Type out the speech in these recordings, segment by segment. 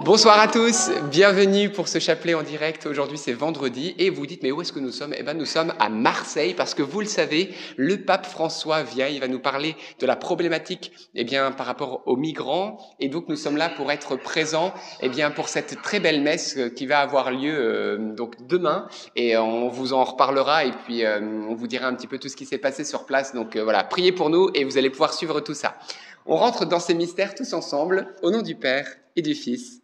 Bonsoir à tous, bienvenue pour ce chapelet en direct. Aujourd'hui c'est vendredi et vous dites mais où est-ce que nous sommes? Eh bien nous sommes à Marseille parce que vous le savez, le pape François vient, il va nous parler de la problématique eh bien par rapport aux migrants et donc nous sommes là pour être présents eh bien pour cette très belle messe euh, qui va avoir lieu euh, donc demain et on vous en reparlera et puis euh, on vous dira un petit peu tout ce qui s'est passé sur place. Donc voilà, priez pour nous et vous allez pouvoir suivre tout ça. On rentre dans ces mystères tous ensemble au nom du Père et du Fils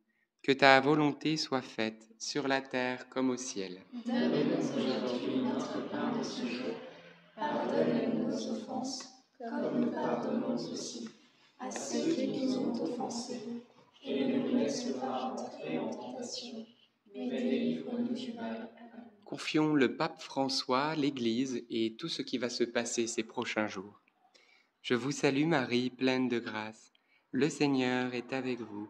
que ta volonté soit faite sur la terre comme au ciel. Donne-nous aujourd'hui notre pain de ce jour. Pardonne-nous nos offenses, comme nous pardonnons aussi à ceux qui nous ont offensés. Et ne nous laisse pas entrer en tentation, mais délivre-nous du mal. Confions le pape François, l'Église et tout ce qui va se passer ces prochains jours. Je vous salue Marie, pleine de grâce. Le Seigneur est avec vous.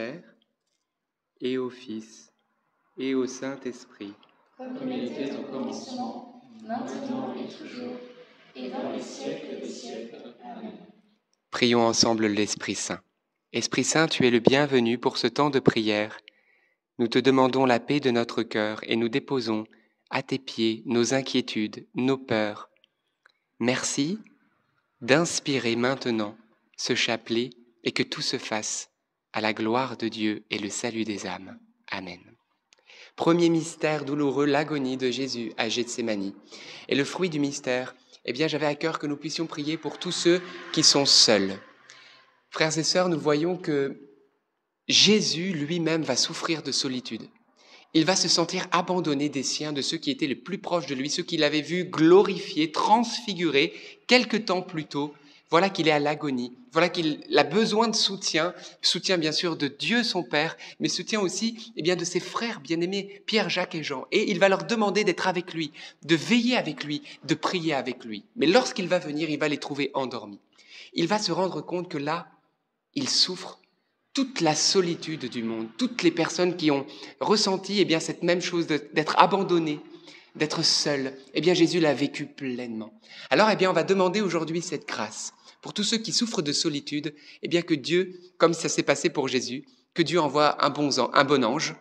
Père, et au Fils, et au Saint-Esprit. Comme il était au commencement, maintenant et toujours, et dans les siècles des siècles. Amen. Prions ensemble l'Esprit Saint. Esprit Saint, tu es le bienvenu pour ce temps de prière. Nous te demandons la paix de notre cœur et nous déposons à tes pieds nos inquiétudes, nos peurs. Merci d'inspirer maintenant ce chapelet et que tout se fasse à la gloire de Dieu et le salut des âmes. Amen. Premier mystère douloureux, l'agonie de Jésus à Gethsémanie. Et le fruit du mystère, eh bien, j'avais à cœur que nous puissions prier pour tous ceux qui sont seuls. Frères et sœurs, nous voyons que Jésus lui-même va souffrir de solitude. Il va se sentir abandonné des siens, de ceux qui étaient les plus proches de lui, ceux qu'il avait vu glorifié, transfiguré quelque temps plus tôt. Voilà qu'il est à l'agonie. Voilà qu'il a besoin de soutien, soutien bien sûr de Dieu son Père, mais soutien aussi eh bien de ses frères bien-aimés Pierre, Jacques et Jean. Et il va leur demander d'être avec lui, de veiller avec lui, de prier avec lui. Mais lorsqu'il va venir, il va les trouver endormis. Il va se rendre compte que là, il souffre toute la solitude du monde, toutes les personnes qui ont ressenti eh bien cette même chose d'être abandonnées, d'être seules. Eh bien Jésus l'a vécu pleinement. Alors eh bien on va demander aujourd'hui cette grâce pour tous ceux qui souffrent de solitude, eh bien que Dieu, comme ça s'est passé pour Jésus, que Dieu envoie un bon, un bon ange,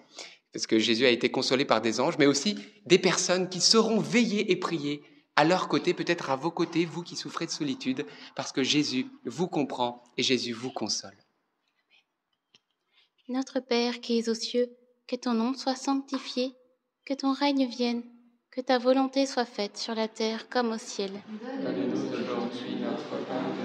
parce que Jésus a été consolé par des anges, mais aussi des personnes qui sauront veiller et prier à leur côté, peut-être à vos côtés, vous qui souffrez de solitude, parce que Jésus vous comprend et Jésus vous console. Notre Père qui es aux cieux, que ton nom soit sanctifié, que ton règne vienne, que ta volonté soit faite sur la terre comme au ciel. Donne-nous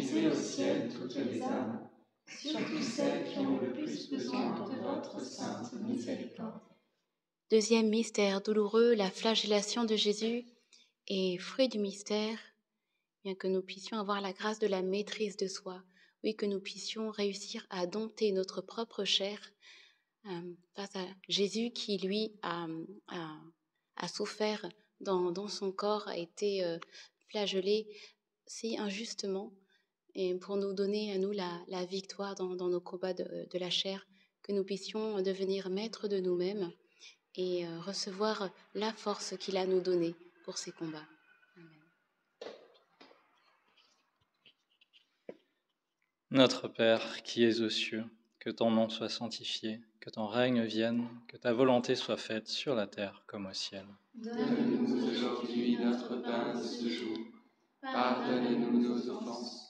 conduisez au ciel toutes les âmes, surtout celles qui ont le plus besoin de votre sainte miséricorde. Deuxième mystère douloureux, la flagellation de Jésus. Et fruit du mystère, bien que nous puissions avoir la grâce de la maîtrise de soi, oui, que nous puissions réussir à dompter notre propre chair euh, face à Jésus qui, lui, a, a, a souffert dans, dans, son corps, a été euh, flagellé si injustement, et pour nous donner à nous la, la victoire dans, dans, nos combats de, de la chair, que nous puissions devenir maîtres de nous-mêmes et euh, recevoir la force qu'il a nous donnée pour ces combats. Amen. Notre Père qui es aux cieux, que ton nom soit sanctifié, que ton règne vienne, que ta volonté soit faite sur la terre comme au ciel. Donne-nous aujourd'hui notre pain de ce jour. Pardonne-nous nos offenses,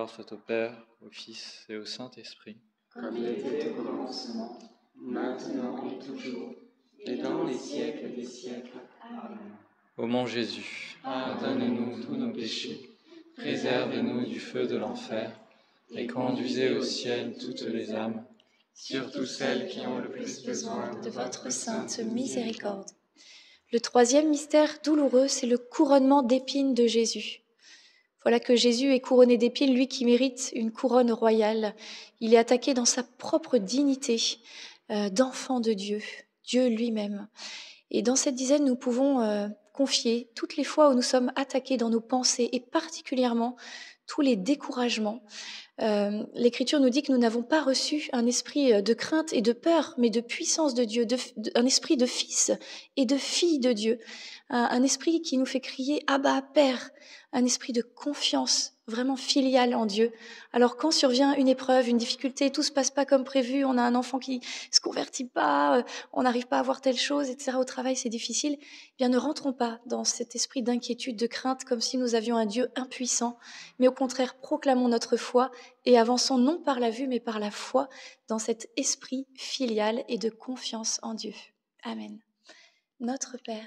Gloire soit au Père, au Fils et au Saint-Esprit. comme il était au commencement, maintenant et toujours, et dans les siècles des siècles. Amen. Ô mon Jésus, pardonne-nous tous nos péchés, préservez-nous du feu de l'enfer, et conduisez au ciel toutes les âmes, Surtout celles qui ont le plus besoin de votre sainte miséricorde. Le troisième mystère douloureux, c'est le couronnement d'épines de Jésus. Voilà que Jésus est couronné d'épines, lui qui mérite une couronne royale. Il est attaqué dans sa propre dignité euh, d'enfant de Dieu, Dieu lui-même. Et dans cette dizaine, nous pouvons euh, confier toutes les fois où nous sommes attaqués dans nos pensées et particulièrement tous les découragements. Euh, L'Écriture nous dit que nous n'avons pas reçu un esprit euh, de crainte et de peur, mais de puissance de Dieu, de, un esprit de fils et de fille de Dieu, un, un esprit qui nous fait crier Abba, Père, un esprit de confiance vraiment filiale en Dieu. Alors quand survient une épreuve, une difficulté, tout se passe pas comme prévu, on a un enfant qui se convertit pas, euh, on n'arrive pas à voir telle chose, etc. Au travail, c'est difficile. Eh bien, ne rentrons pas dans cet esprit d'inquiétude, de crainte, comme si nous avions un Dieu impuissant, mais au contraire, proclamons notre foi et avançons non par la vue, mais par la foi dans cet esprit filial et de confiance en Dieu. Amen. Notre Père,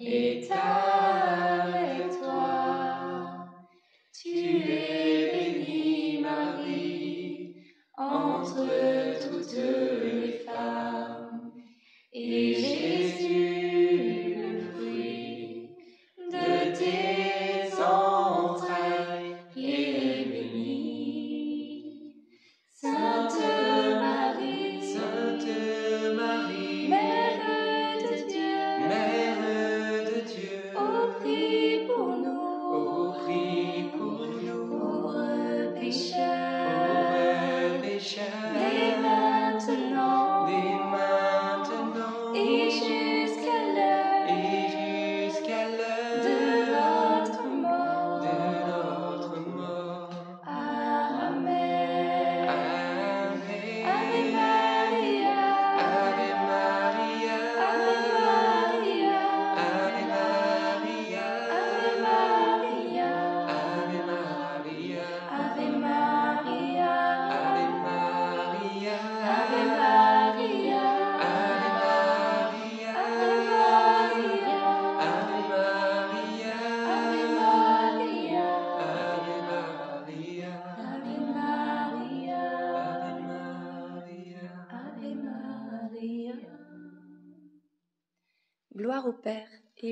est avec toi. Tu es bénie, Marie, entre toutes les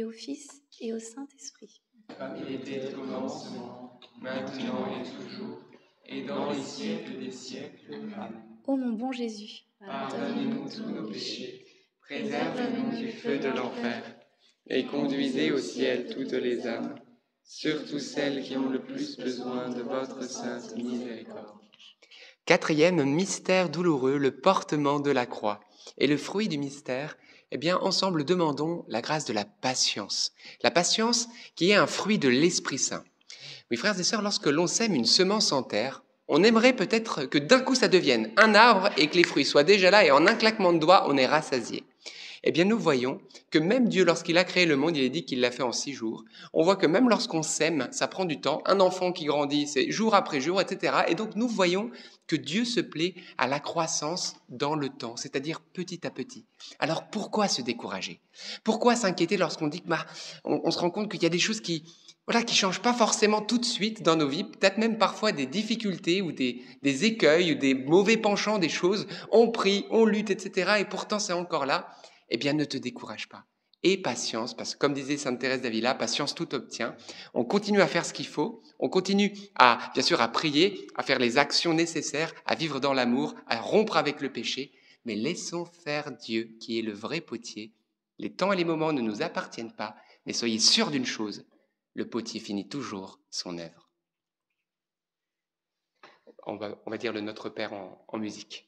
au Fils et au Saint-Esprit. comme il était au commencement, maintenant et toujours, et dans les siècles des siècles. Amen. Ô mon bon Jésus, Pardonnez-nous tous nos péchés, préservez-nous du feu de l'enfer, et conduisez au ciel toutes les âmes, surtout celles qui ont le plus besoin de votre sainte miséricorde. Quatrième mystère douloureux, le portement de la croix. Et le fruit du mystère, eh bien, ensemble, demandons la grâce de la patience. La patience qui est un fruit de l'Esprit Saint. Oui, frères et sœurs, lorsque l'on sème une semence en terre, on aimerait peut-être que d'un coup ça devienne un arbre et que les fruits soient déjà là et en un claquement de doigts, on est rassasié. Eh bien, nous voyons que même Dieu, lorsqu'il a créé le monde, il a dit qu'il l'a fait en six jours. On voit que même lorsqu'on sème, ça prend du temps. Un enfant qui grandit, c'est jour après jour, etc. Et donc, nous voyons que Dieu se plaît à la croissance dans le temps, c'est-à-dire petit à petit. Alors, pourquoi se décourager? Pourquoi s'inquiéter lorsqu'on dit que, bah, on se rend compte qu'il y a des choses qui, voilà, qui changent pas forcément tout de suite dans nos vies, peut-être même parfois des difficultés ou des, des écueils ou des mauvais penchants des choses. On prie, on lutte, etc. Et pourtant c'est encore là. Eh bien, ne te décourage pas. Et patience, parce que comme disait Sainte Thérèse d'Avila, patience tout obtient. On continue à faire ce qu'il faut. On continue à, bien sûr, à prier, à faire les actions nécessaires, à vivre dans l'amour, à rompre avec le péché. Mais laissons faire Dieu, qui est le vrai potier. Les temps et les moments ne nous appartiennent pas, mais soyez sûrs d'une chose, le potier finit toujours son œuvre. On va, on va dire le Notre Père en, en musique.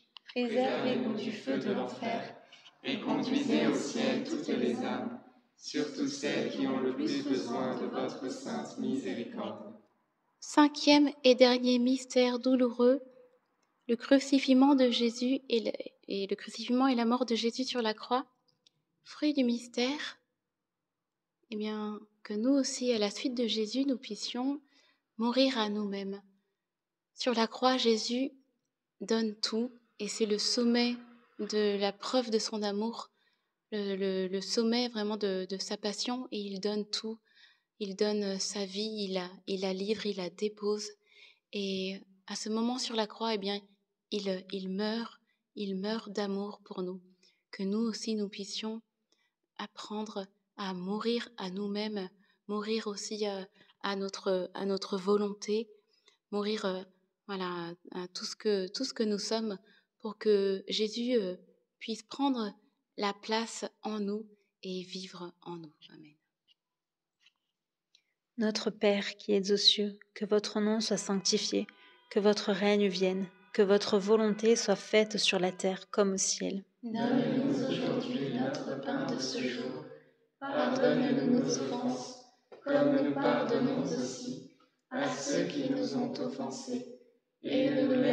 préservez-nous du feu de l'enfer, et conduisez au ciel toutes les âmes, surtout celles qui ont le plus besoin de votre sainte miséricorde. Cinquième et dernier mystère douloureux, le crucifixion de Jésus et le, crucifixion et la mort de Jésus sur la croix. Fruit du mystère, eh bien, que nous aussi, à la suite de Jésus, nous puissions mourir à nous-mêmes. Sur la croix, Jésus donne tout, et c'est le sommet de la preuve de son amour, le, sommet vraiment de, sa passion, et il donne tout. Il donne sa vie, il la, livre, il la dépose. Et à ce moment sur la croix, eh bien, il, meurt, il meurt d'amour pour nous. Que nous aussi, nous puissions apprendre à mourir à nous-mêmes, mourir aussi euh, à, notre, à notre volonté, mourir euh, voilà, à tout ce, que, tout ce que nous sommes pour que Jésus euh, puisse prendre la place en nous et vivre en nous. Amen. Notre Père qui es aux cieux, que votre nom soit sanctifié, que votre règne vienne, que votre volonté soit faite sur la terre comme au ciel. Donne-nous aujourd'hui notre pain de ce jour. Pardonne-nous nos offenses, comme nous pardonnons aussi à ceux qui nous ont offensés.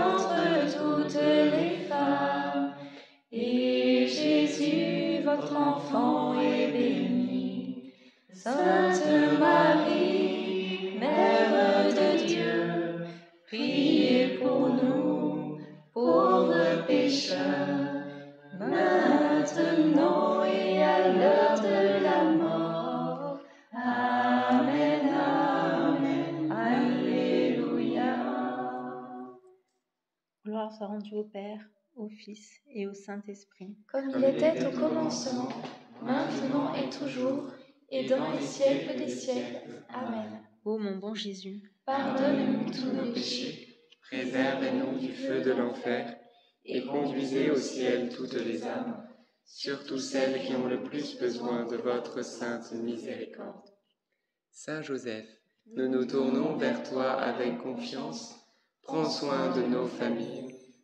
entre toutes les femmes, et Jésus, votre enfant, est béni. Sainte Marie, Gloire soit rendue au Père, au Fils et au Saint-Esprit. Comme il était au commencement, maintenant et toujours, et dans les siècles des siècles. Amen. Ô mon bon Jésus, Pardonne-nous tous nos péchés, Préservez-nous du feu de l'enfer et conduisez au ciel toutes les âmes, surtout celles qui ont le plus besoin de votre sainte miséricorde. Saint Joseph, nous nous tournons vers toi avec confiance. Prends soin de nos familles,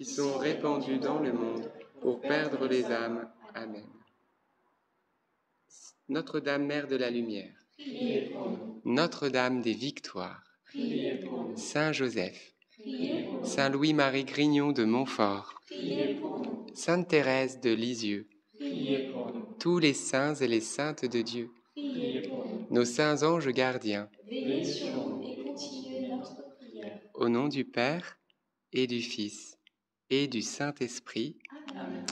qui sont répandus dans le monde pour perdre les âmes. Amen. Notre-Dame, Mère de la Lumière. Notre-Dame des Victoires. Saint Joseph. Saint Louis-Marie Grignon de Montfort. Sainte Thérèse de Lisieux, tous les saints et les saintes de Dieu, nos saints anges gardiens, et notre prière. au nom du Père et du Fils et du Saint-Esprit. Amen.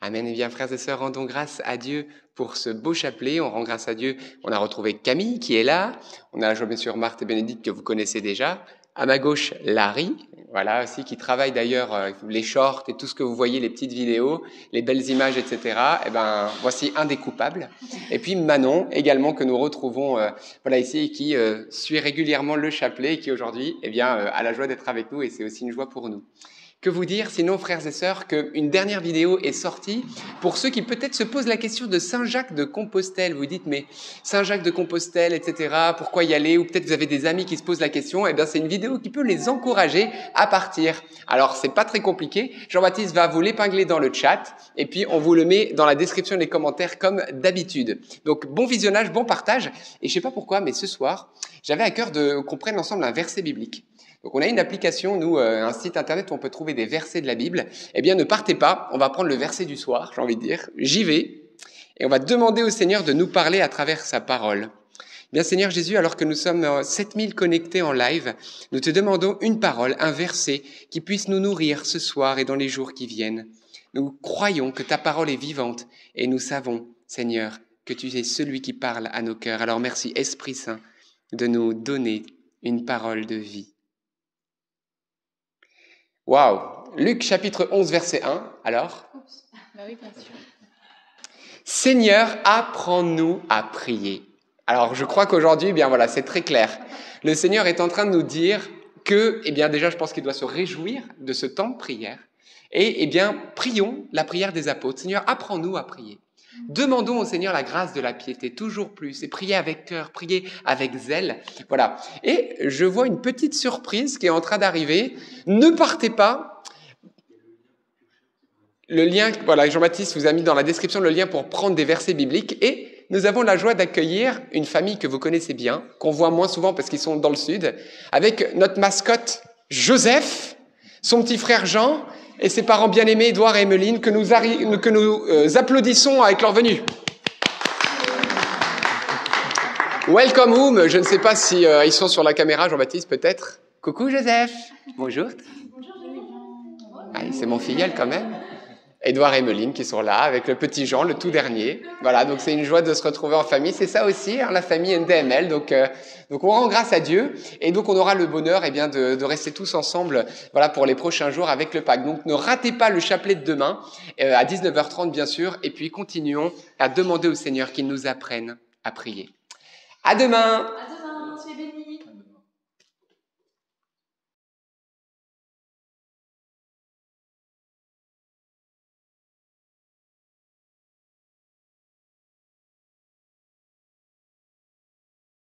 Amen. Et bien, frères et sœurs, rendons grâce à Dieu pour ce beau chapelet. On rend grâce à Dieu. On a retrouvé Camille qui est là. On a bien sûr Marthe et Bénédicte que vous connaissez déjà. À ma gauche, Larry, voilà aussi, qui travaille d'ailleurs euh, les shorts et tout ce que vous voyez, les petites vidéos, les belles images, etc. Eh ben, voici un des coupables. Et puis Manon, également, que nous retrouvons euh, voilà ici, et qui euh, suit régulièrement le chapelet et qui aujourd'hui, eh bien, euh, a la joie d'être avec nous et c'est aussi une joie pour nous. Que vous dire, sinon, frères et sœurs, qu'une dernière vidéo est sortie pour ceux qui peut-être se posent la question de Saint-Jacques de Compostelle. Vous dites, mais Saint-Jacques de Compostelle, etc., pourquoi y aller? Ou peut-être vous avez des amis qui se posent la question. Eh bien, c'est une vidéo qui peut les encourager à partir. Alors, c'est pas très compliqué. Jean-Baptiste va vous l'épingler dans le chat et puis on vous le met dans la description des commentaires comme d'habitude. Donc, bon visionnage, bon partage. Et je sais pas pourquoi, mais ce soir, j'avais à cœur de qu'on prenne ensemble un verset biblique. Donc on a une application, nous, euh, un site internet où on peut trouver des versets de la Bible. Eh bien, ne partez pas, on va prendre le verset du soir, j'ai envie de dire. J'y vais. Et on va demander au Seigneur de nous parler à travers sa parole. Bien, Seigneur Jésus, alors que nous sommes euh, 7000 connectés en live, nous te demandons une parole, un verset qui puisse nous nourrir ce soir et dans les jours qui viennent. Nous croyons que ta parole est vivante et nous savons, Seigneur, que tu es celui qui parle à nos cœurs. Alors merci, Esprit Saint, de nous donner une parole de vie. Waouh Luc chapitre 11 verset 1, alors Bah oui, bien sûr. Seigneur, apprends-nous à prier. Alors je crois qu'aujourd'hui, eh bien voilà, c'est très clair. Le Seigneur est en train de nous dire que, eh bien, déjà, je pense qu'il doit se réjouir de ce temps de prière. Et, eh bien, prions la prière des apôtres. Seigneur, apprends-nous à prier. Demandons au Seigneur la grâce de la piété, toujours plus, et prier avec cœur, prier avec zèle. Voilà. Et je vois une petite surprise qui est en train d'arriver. Ne partez pas. Le lien, voilà, Jean-Baptiste vous a mis dans la description le lien pour prendre des versets bibliques. Et nous avons la joie d'accueillir une famille que vous connaissez bien, qu'on voit moins souvent parce qu'ils sont dans le sud, avec notre mascotte Joseph, son petit frère Jean et ses parents bien-aimés, Édouard et Emeline, que nous, que nous euh, applaudissons avec leur venue. Welcome home. Je ne sais pas si euh, ils sont sur la caméra, Jean-Baptiste, peut-être. Coucou Joseph. Bonjour. Ah, c'est mon filleul quand même. Édouard et Emeline qui sont là avec le petit Jean, le tout dernier. Voilà, donc c'est une joie de se retrouver en famille. C'est ça aussi, hein, la famille NDML. Donc, euh, donc on rend grâce à Dieu et donc on aura le bonheur eh bien, de, de, rester tous ensemble voilà, pour les prochains jours avec le Pâques. Donc ne ratez pas le chapelet de demain euh, à 19h30 bien sûr et puis continuons à demander au Seigneur qu'il nous apprenne à prier. À demain.